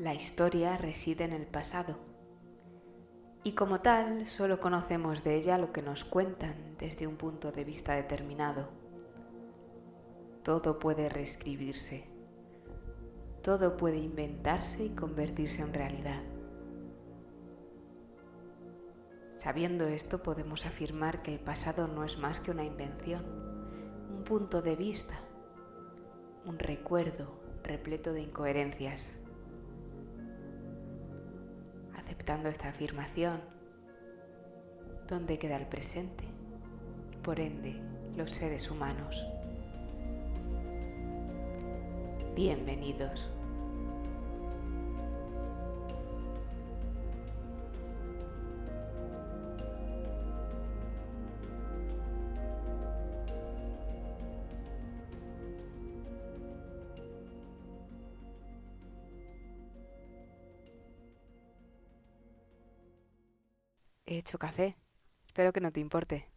La historia reside en el pasado y como tal solo conocemos de ella lo que nos cuentan desde un punto de vista determinado. Todo puede reescribirse, todo puede inventarse y convertirse en realidad. Sabiendo esto podemos afirmar que el pasado no es más que una invención, un punto de vista, un recuerdo repleto de incoherencias. Aceptando esta afirmación, ¿dónde queda el presente? Y por ende, los seres humanos. Bienvenidos. He hecho café. Espero que no te importe,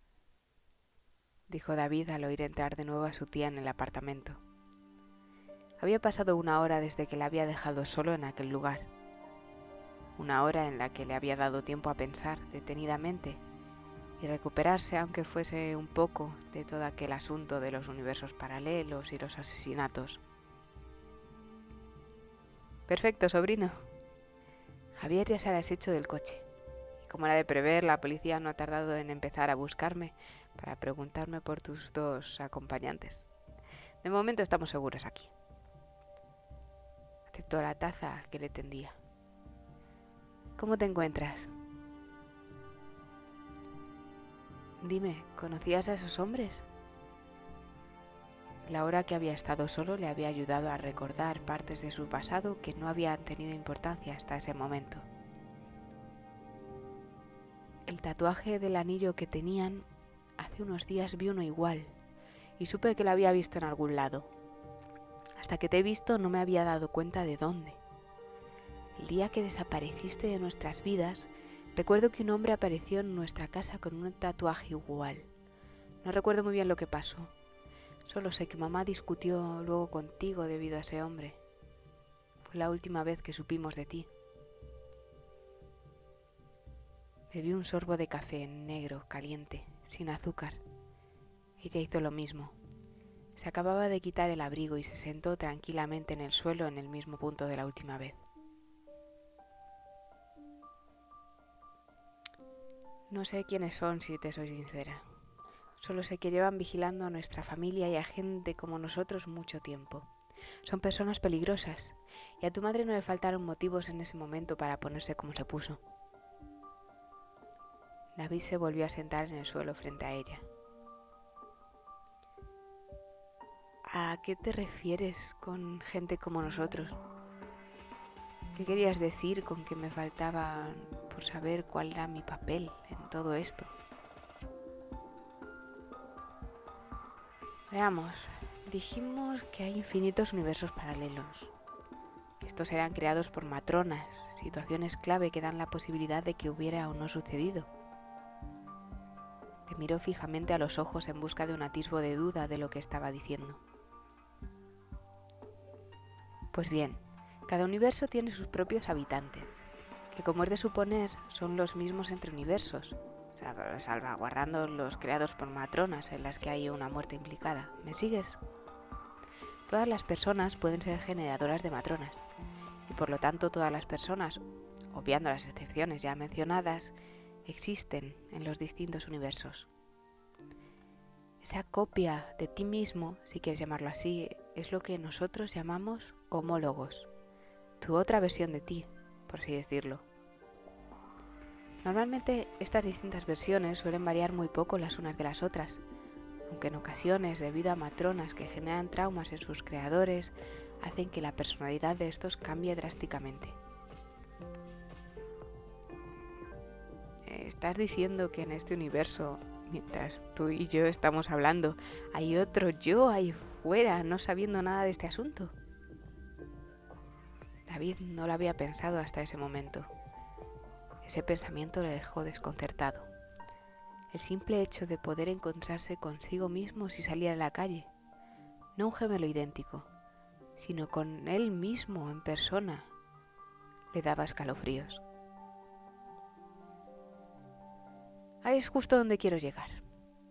dijo David al oír entrar de nuevo a su tía en el apartamento. Había pasado una hora desde que la había dejado solo en aquel lugar. Una hora en la que le había dado tiempo a pensar detenidamente y recuperarse, aunque fuese un poco, de todo aquel asunto de los universos paralelos y los asesinatos. Perfecto, sobrino. Javier ya se ha deshecho del coche. Como era de prever, la policía no ha tardado en empezar a buscarme para preguntarme por tus dos acompañantes. De momento estamos seguros aquí. Aceptó la taza que le tendía. ¿Cómo te encuentras? Dime, ¿conocías a esos hombres? La hora que había estado solo le había ayudado a recordar partes de su pasado que no habían tenido importancia hasta ese momento. El tatuaje del anillo que tenían hace unos días vi uno igual y supe que lo había visto en algún lado. Hasta que te he visto no me había dado cuenta de dónde. El día que desapareciste de nuestras vidas, recuerdo que un hombre apareció en nuestra casa con un tatuaje igual. No recuerdo muy bien lo que pasó. Solo sé que mamá discutió luego contigo debido a ese hombre. Fue la última vez que supimos de ti. Bebí un sorbo de café negro, caliente, sin azúcar. Ella hizo lo mismo. Se acababa de quitar el abrigo y se sentó tranquilamente en el suelo en el mismo punto de la última vez. No sé quiénes son, si te soy sincera. Solo sé que llevan vigilando a nuestra familia y a gente como nosotros mucho tiempo. Son personas peligrosas, y a tu madre no le faltaron motivos en ese momento para ponerse como se puso. David se volvió a sentar en el suelo frente a ella. ¿A qué te refieres con gente como nosotros? ¿Qué querías decir con que me faltaba por saber cuál era mi papel en todo esto? Veamos, dijimos que hay infinitos universos paralelos. Estos serán creados por matronas, situaciones clave que dan la posibilidad de que hubiera o no sucedido miró fijamente a los ojos en busca de un atisbo de duda de lo que estaba diciendo. Pues bien, cada universo tiene sus propios habitantes, que como es de suponer son los mismos entre universos, salvaguardando los creados por matronas en las que hay una muerte implicada. ¿Me sigues? Todas las personas pueden ser generadoras de matronas, y por lo tanto todas las personas, obviando las excepciones ya mencionadas, existen en los distintos universos. Esa copia de ti mismo, si quieres llamarlo así, es lo que nosotros llamamos homólogos, tu otra versión de ti, por así decirlo. Normalmente estas distintas versiones suelen variar muy poco las unas de las otras, aunque en ocasiones, debido a matronas que generan traumas en sus creadores, hacen que la personalidad de estos cambie drásticamente. ¿Estás diciendo que en este universo mientras tú y yo estamos hablando, hay otro yo ahí fuera no sabiendo nada de este asunto. David no lo había pensado hasta ese momento. Ese pensamiento le dejó desconcertado. El simple hecho de poder encontrarse consigo mismo si salía a la calle, no un gemelo idéntico, sino con él mismo en persona, le daba escalofríos. Ahí es justo donde quiero llegar.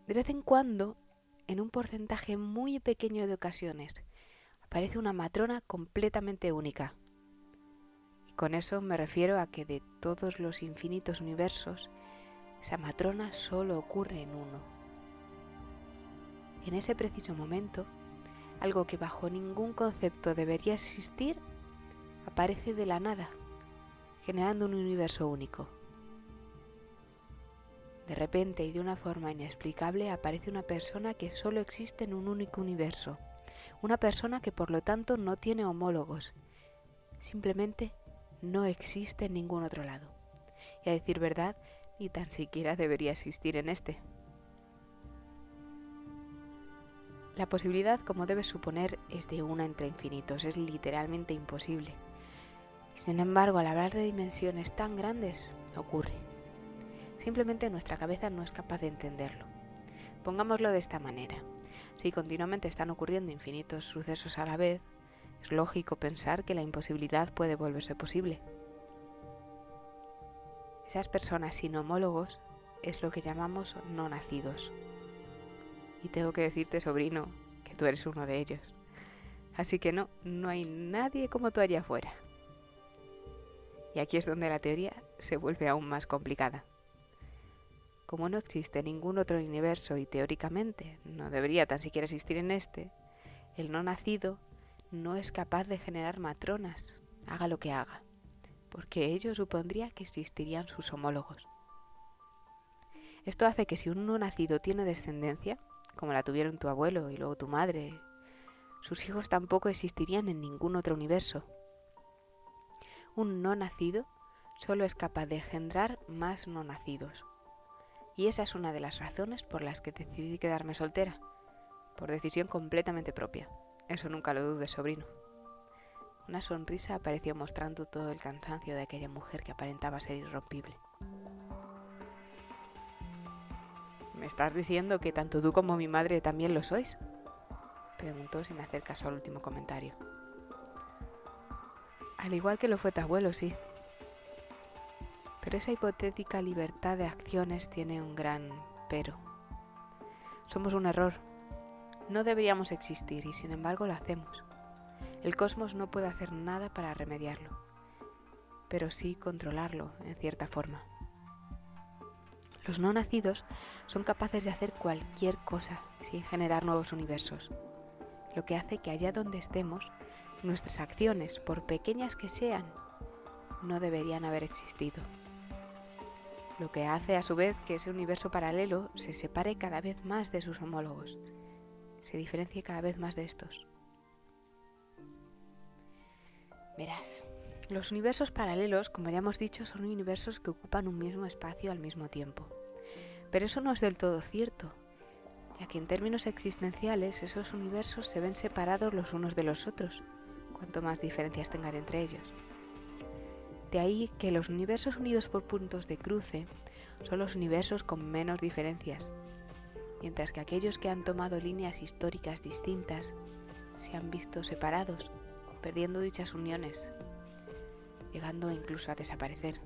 De vez en cuando, en un porcentaje muy pequeño de ocasiones, aparece una matrona completamente única. Y con eso me refiero a que de todos los infinitos universos, esa matrona solo ocurre en uno. En ese preciso momento, algo que bajo ningún concepto debería existir, aparece de la nada, generando un universo único. De repente y de una forma inexplicable aparece una persona que solo existe en un único universo, una persona que por lo tanto no tiene homólogos, simplemente no existe en ningún otro lado. Y a decir verdad, ni tan siquiera debería existir en este. La posibilidad, como debes suponer, es de una entre infinitos, es literalmente imposible. Sin embargo, al hablar de dimensiones tan grandes, ocurre. Simplemente nuestra cabeza no es capaz de entenderlo. Pongámoslo de esta manera. Si continuamente están ocurriendo infinitos sucesos a la vez, es lógico pensar que la imposibilidad puede volverse posible. Esas personas sin homólogos es lo que llamamos no nacidos. Y tengo que decirte, sobrino, que tú eres uno de ellos. Así que no, no hay nadie como tú allá afuera. Y aquí es donde la teoría se vuelve aún más complicada. Como no existe ningún otro universo y teóricamente no debería tan siquiera existir en este, el no nacido no es capaz de generar matronas, haga lo que haga, porque ello supondría que existirían sus homólogos. Esto hace que si un no nacido tiene descendencia, como la tuvieron tu abuelo y luego tu madre, sus hijos tampoco existirían en ningún otro universo. Un no nacido solo es capaz de engendrar más no nacidos. Y esa es una de las razones por las que decidí quedarme soltera, por decisión completamente propia. Eso nunca lo dudes, sobrino. Una sonrisa apareció mostrando todo el cansancio de aquella mujer que aparentaba ser irrompible. ¿Me estás diciendo que tanto tú como mi madre también lo sois? Preguntó sin hacer caso al último comentario. Al igual que lo fue tu abuelo, sí, pero esa hipotética libertad de acciones tiene un gran pero. Somos un error. No deberíamos existir y sin embargo lo hacemos. El cosmos no puede hacer nada para remediarlo, pero sí controlarlo en cierta forma. Los no nacidos son capaces de hacer cualquier cosa sin generar nuevos universos, lo que hace que allá donde estemos, nuestras acciones, por pequeñas que sean, no deberían haber existido lo que hace a su vez que ese universo paralelo se separe cada vez más de sus homólogos, se diferencie cada vez más de estos. Verás, los universos paralelos, como ya hemos dicho, son universos que ocupan un mismo espacio al mismo tiempo. Pero eso no es del todo cierto, ya que en términos existenciales esos universos se ven separados los unos de los otros, cuanto más diferencias tengan entre ellos. De ahí que los universos unidos por puntos de cruce son los universos con menos diferencias, mientras que aquellos que han tomado líneas históricas distintas se han visto separados, perdiendo dichas uniones, llegando incluso a desaparecer.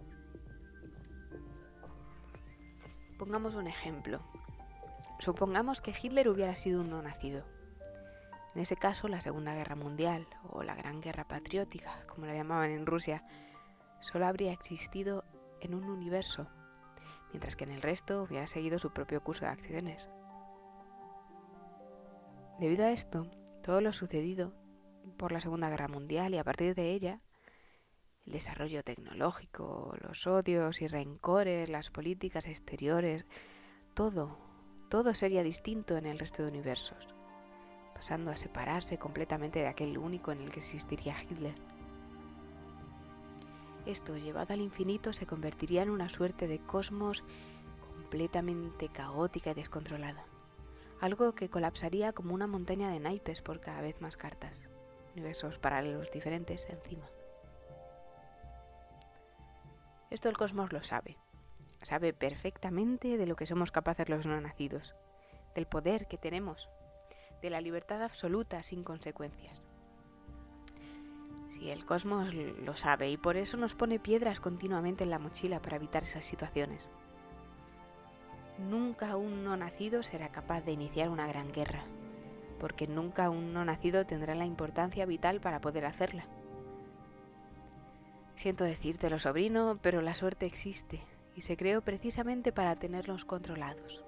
Pongamos un ejemplo. Supongamos que Hitler hubiera sido un no nacido. En ese caso, la Segunda Guerra Mundial, o la Gran Guerra Patriótica, como la llamaban en Rusia, solo habría existido en un universo, mientras que en el resto hubiera seguido su propio curso de acciones. Debido a esto, todo lo sucedido por la Segunda Guerra Mundial y a partir de ella, el desarrollo tecnológico, los odios y rencores, las políticas exteriores, todo, todo sería distinto en el resto de universos, pasando a separarse completamente de aquel único en el que existiría Hitler. Esto, llevado al infinito, se convertiría en una suerte de cosmos completamente caótica y descontrolada. Algo que colapsaría como una montaña de naipes por cada vez más cartas, universos paralelos diferentes encima. Esto el cosmos lo sabe. Sabe perfectamente de lo que somos capaces los no nacidos, del poder que tenemos, de la libertad absoluta sin consecuencias. El cosmos lo sabe y por eso nos pone piedras continuamente en la mochila para evitar esas situaciones. Nunca un no nacido será capaz de iniciar una gran guerra, porque nunca un no nacido tendrá la importancia vital para poder hacerla. Siento decírtelo, sobrino, pero la suerte existe y se creó precisamente para tenerlos controlados.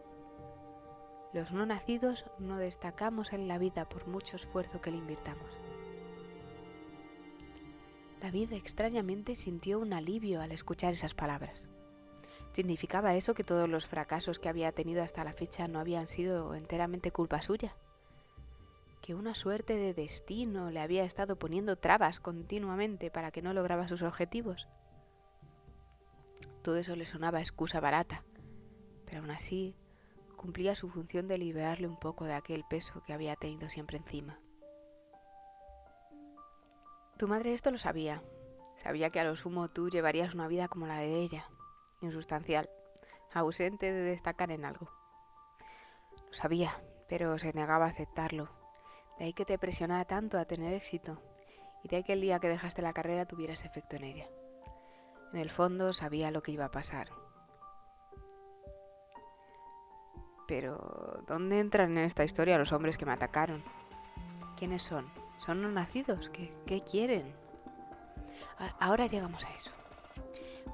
Los no nacidos no destacamos en la vida por mucho esfuerzo que le invirtamos. David extrañamente sintió un alivio al escuchar esas palabras. ¿Significaba eso que todos los fracasos que había tenido hasta la fecha no habían sido enteramente culpa suya? ¿Que una suerte de destino le había estado poniendo trabas continuamente para que no lograba sus objetivos? Todo eso le sonaba excusa barata, pero aún así cumplía su función de liberarle un poco de aquel peso que había tenido siempre encima. Tu madre esto lo sabía. Sabía que a lo sumo tú llevarías una vida como la de ella, insustancial, ausente de destacar en algo. Lo sabía, pero se negaba a aceptarlo. De ahí que te presionara tanto a tener éxito, y de ahí que el día que dejaste la carrera tuvieras efecto en ella. En el fondo sabía lo que iba a pasar. Pero, ¿dónde entran en esta historia los hombres que me atacaron? ¿Quiénes son? ¿Son no nacidos? ¿Qué, qué quieren? Ahora llegamos a eso.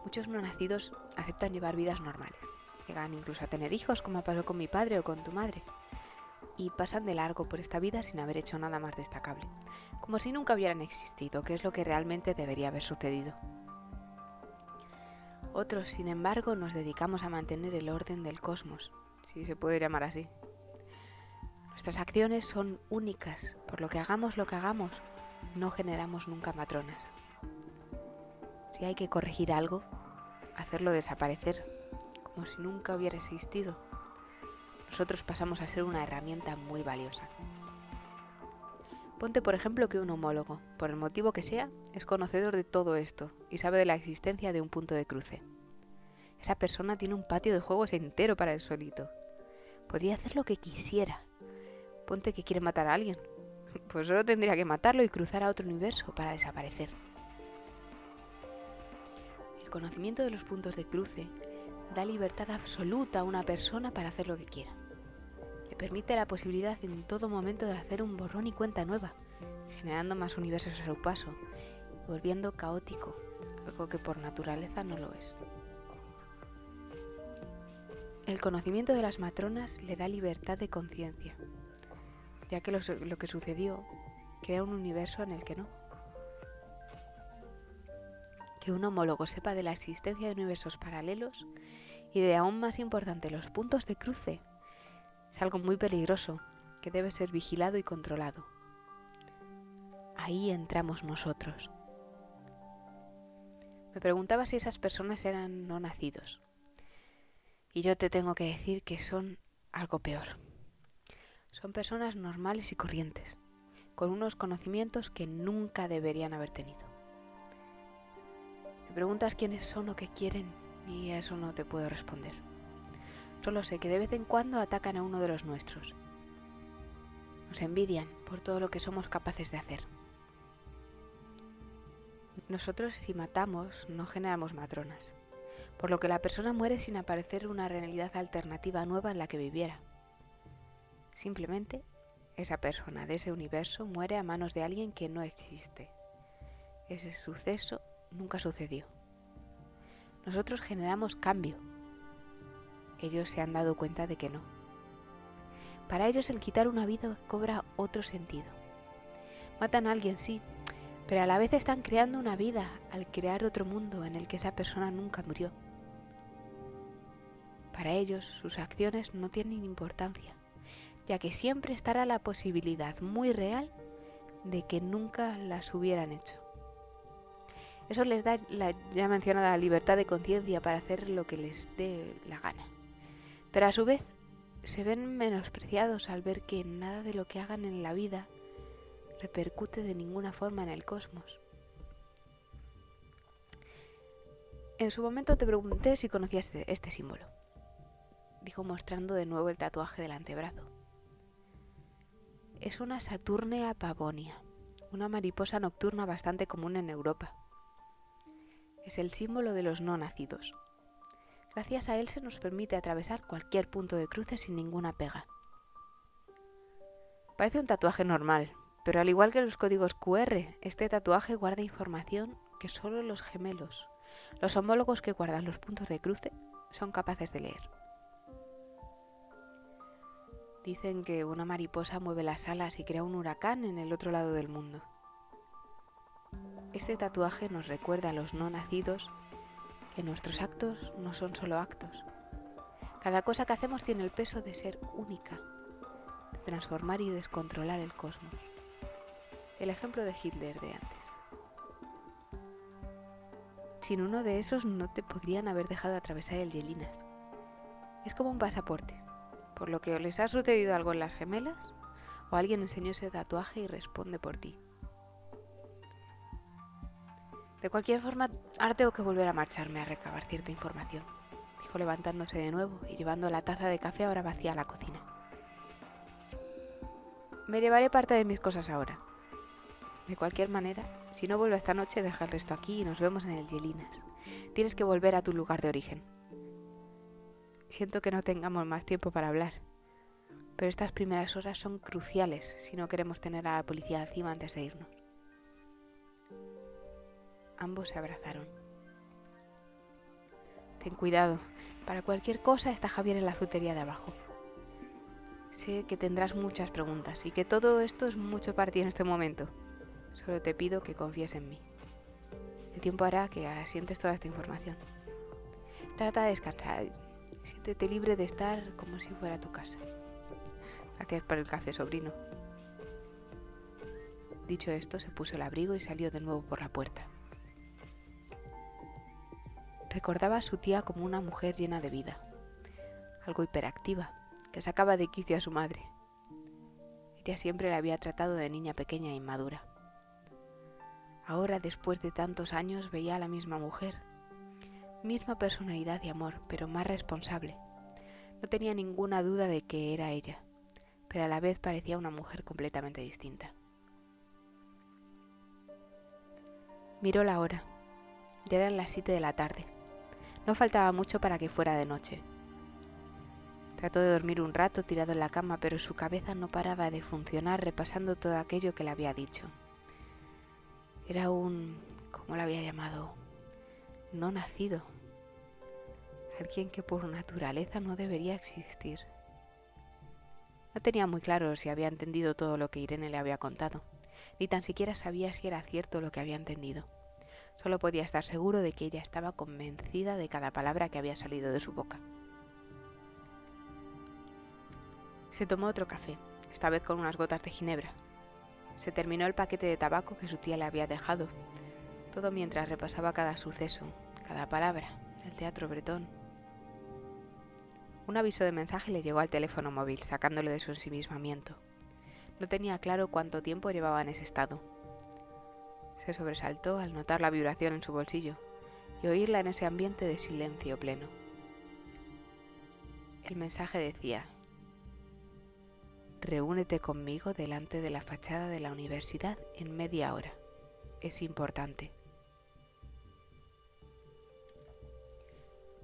Muchos no nacidos aceptan llevar vidas normales. Llegan incluso a tener hijos, como pasó con mi padre o con tu madre. Y pasan de largo por esta vida sin haber hecho nada más destacable. Como si nunca hubieran existido, que es lo que realmente debería haber sucedido. Otros, sin embargo, nos dedicamos a mantener el orden del cosmos, si se puede llamar así. Nuestras acciones son únicas, por lo que hagamos lo que hagamos, no generamos nunca matronas. Si hay que corregir algo, hacerlo desaparecer, como si nunca hubiera existido, nosotros pasamos a ser una herramienta muy valiosa. Ponte por ejemplo que un homólogo, por el motivo que sea, es conocedor de todo esto y sabe de la existencia de un punto de cruce. Esa persona tiene un patio de juegos entero para el solito. Podría hacer lo que quisiera. Ponte que quiere matar a alguien. Pues solo tendría que matarlo y cruzar a otro universo para desaparecer conocimiento de los puntos de cruce da libertad absoluta a una persona para hacer lo que quiera. Le permite la posibilidad en todo momento de hacer un borrón y cuenta nueva, generando más universos a su paso, volviendo caótico, algo que por naturaleza no lo es. El conocimiento de las matronas le da libertad de conciencia, ya que lo, que sucedió crea un universo en el que no que un homólogo sepa de la existencia de universos paralelos y de aún más importante los puntos de cruce es algo muy peligroso que debe ser vigilado y controlado. Ahí entramos nosotros. Me preguntaba si esas personas eran no nacidos. Y yo te tengo que decir que son algo peor. Son personas normales y corrientes, con unos conocimientos que nunca deberían haber tenido preguntas quiénes son o qué quieren y a eso no te puedo responder. Solo sé que de vez en cuando atacan a uno de los nuestros. Nos envidian por todo lo que somos capaces de hacer. Nosotros si matamos no generamos matronas, por lo que la persona muere sin aparecer una realidad alternativa nueva en la que viviera. Simplemente esa persona de ese universo muere a manos de alguien que no existe. Ese suceso nunca sucedió. Nosotros generamos cambio. Ellos se han dado cuenta de que no. Para ellos el quitar una vida cobra otro sentido. Matan a alguien, sí, pero a la vez están creando una vida al crear otro mundo en el que esa persona nunca murió. Para ellos sus acciones no tienen importancia, ya que siempre estará la posibilidad muy real de que nunca las hubieran hecho. Eso les da la ya mencionada libertad de conciencia para hacer lo que les dé la gana. Pero a su vez se ven menospreciados al ver que nada de lo que hagan en la vida repercute de ninguna forma en el cosmos. En su momento te pregunté si conocías este, este símbolo. Dijo mostrando de nuevo el tatuaje del antebrazo. Es una Saturnia pavonia una mariposa nocturna bastante común en Europa. Es el símbolo de los no nacidos. Gracias a él se nos permite atravesar cualquier punto de cruce sin ninguna pega. Parece un tatuaje normal, pero al igual que los códigos QR, este tatuaje guarda información que solo los gemelos, los homólogos que guardan los puntos de cruce, son capaces de leer. Dicen que una mariposa mueve las alas y crea un huracán en el otro lado del mundo. Este tatuaje nos recuerda a los no nacidos que nuestros actos no son solo actos. Cada cosa que hacemos tiene el peso de ser única, de transformar y descontrolar el cosmos. El ejemplo de Hitler de antes. Sin uno de esos no te podrían haber dejado atravesar el Yelinas. Es como un pasaporte por lo que o les ha sucedido algo en las gemelas, o alguien enseñó ese tatuaje y responde por ti. De cualquier forma, ahora tengo que volver a marcharme a recabar cierta información, dijo levantándose de nuevo y llevando la taza de café ahora vacía a la cocina. Me llevaré parte de mis cosas ahora. De cualquier manera, si no vuelvo esta noche, deja el resto aquí y nos vemos en el Yelinas. Tienes que volver a tu lugar de origen. Siento que no tengamos más tiempo para hablar, pero estas primeras horas son cruciales si no queremos tener a la policía encima antes de irnos. Ambos se abrazaron. Ten cuidado, para cualquier cosa está Javier en la azutería de abajo. Sé que tendrás muchas preguntas y que todo esto es mucho para ti en este momento. Solo te pido que confíes en mí. El tiempo hará que asientes toda esta información. Trata de descansar Siéntete libre de estar como si fuera tu casa. Gracias por el café, sobrino. Dicho esto, se puso el abrigo y salió de nuevo por la puerta. Recordaba a su tía como una mujer llena de vida, algo hiperactiva, que sacaba de quicio a su madre. Ella siempre la había tratado de niña pequeña e inmadura. Ahora, después de tantos años, veía a la misma mujer, misma personalidad y amor, pero más responsable. No tenía ninguna duda de que era ella, pero a la vez parecía una mujer completamente distinta. Miró la hora. Ya eran las siete de la tarde. No faltaba mucho para que fuera de noche. Trató de dormir un rato tirado en la cama, pero su cabeza no paraba de funcionar repasando todo aquello que le había dicho. Era un... ¿cómo lo había llamado? No nacido alguien que por naturaleza no debería existir. No tenía muy claro si había entendido todo lo que Irene le había contado, ni tan siquiera sabía si era cierto lo que había entendido. Solo podía estar seguro de que ella estaba convencida de cada palabra que había salido de su boca. Se tomó otro café, esta vez con unas gotas de ginebra. Se terminó el paquete de tabaco que su tía le había dejado, todo mientras repasaba cada suceso, cada palabra, el teatro bretón, un aviso de mensaje le llegó al teléfono móvil, sacándole de su ensimismamiento. No tenía claro cuánto tiempo llevaba en ese estado. Se sobresaltó al notar la vibración en su bolsillo y oírla en ese ambiente de silencio pleno. El mensaje decía, Reúnete conmigo delante de la fachada de la universidad en media hora. Es importante.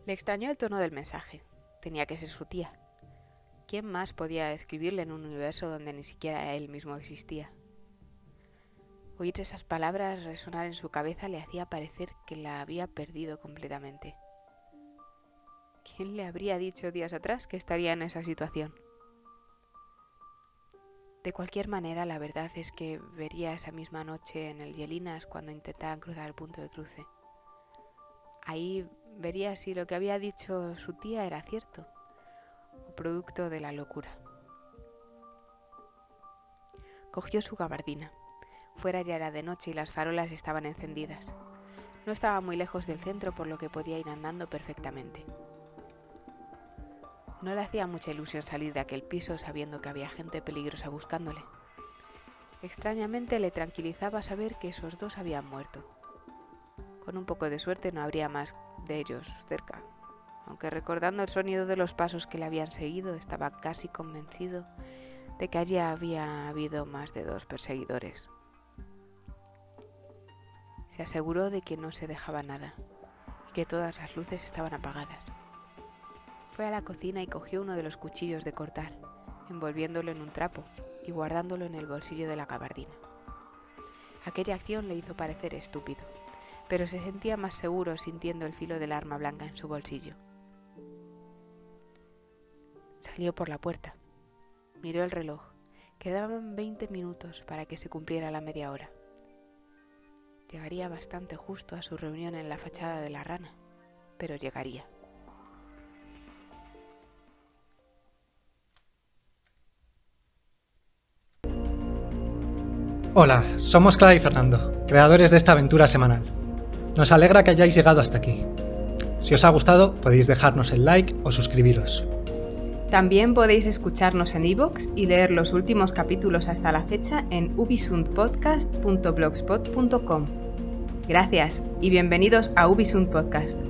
Le extrañó el tono del mensaje. Tenía que ser su tía. ¿Quién más podía escribirle en un universo donde ni siquiera él mismo existía? Oír esas palabras resonar en su cabeza le hacía parecer que la había perdido completamente. ¿Quién le habría dicho días atrás que estaría en esa situación? De cualquier manera, la verdad es que vería esa misma noche en el Yelinas cuando intentaran cruzar el punto de cruce. Ahí vería si lo que había dicho su tía era cierto o producto de la locura. Cogió su gabardina. Fuera ya era de noche y las farolas estaban encendidas. No estaba muy lejos del centro por lo que podía ir andando perfectamente. No le hacía mucha ilusión salir de aquel piso sabiendo que había gente peligrosa buscándole. Extrañamente le tranquilizaba saber que esos dos habían muerto. Con un poco de suerte no habría más de ellos cerca, aunque recordando el sonido de los pasos que le habían seguido estaba casi convencido de que allí había habido más de dos perseguidores. Se aseguró de que no se dejaba nada y que todas las luces estaban apagadas. Fue a la cocina y cogió uno de los cuchillos de cortar, envolviéndolo en un trapo y guardándolo en el bolsillo de la gabardina. Aquella acción le hizo parecer estúpido, pero se sentía más seguro sintiendo el filo del arma blanca en su bolsillo. Salió por la puerta. Miró el reloj. Quedaban 20 minutos para que se cumpliera la media hora. Llegaría bastante justo a su reunión en la fachada de la rana, pero llegaría. Hola, somos Clara y Fernando, creadores de esta aventura semanal. Nos alegra que hayáis llegado hasta aquí. Si os ha gustado, podéis dejarnos el like o suscribiros. También podéis escucharnos en iVoox y leer los últimos capítulos hasta la fecha en ubisundpodcast.blogspot.com. Gracias y bienvenidos a Ubisund Podcast.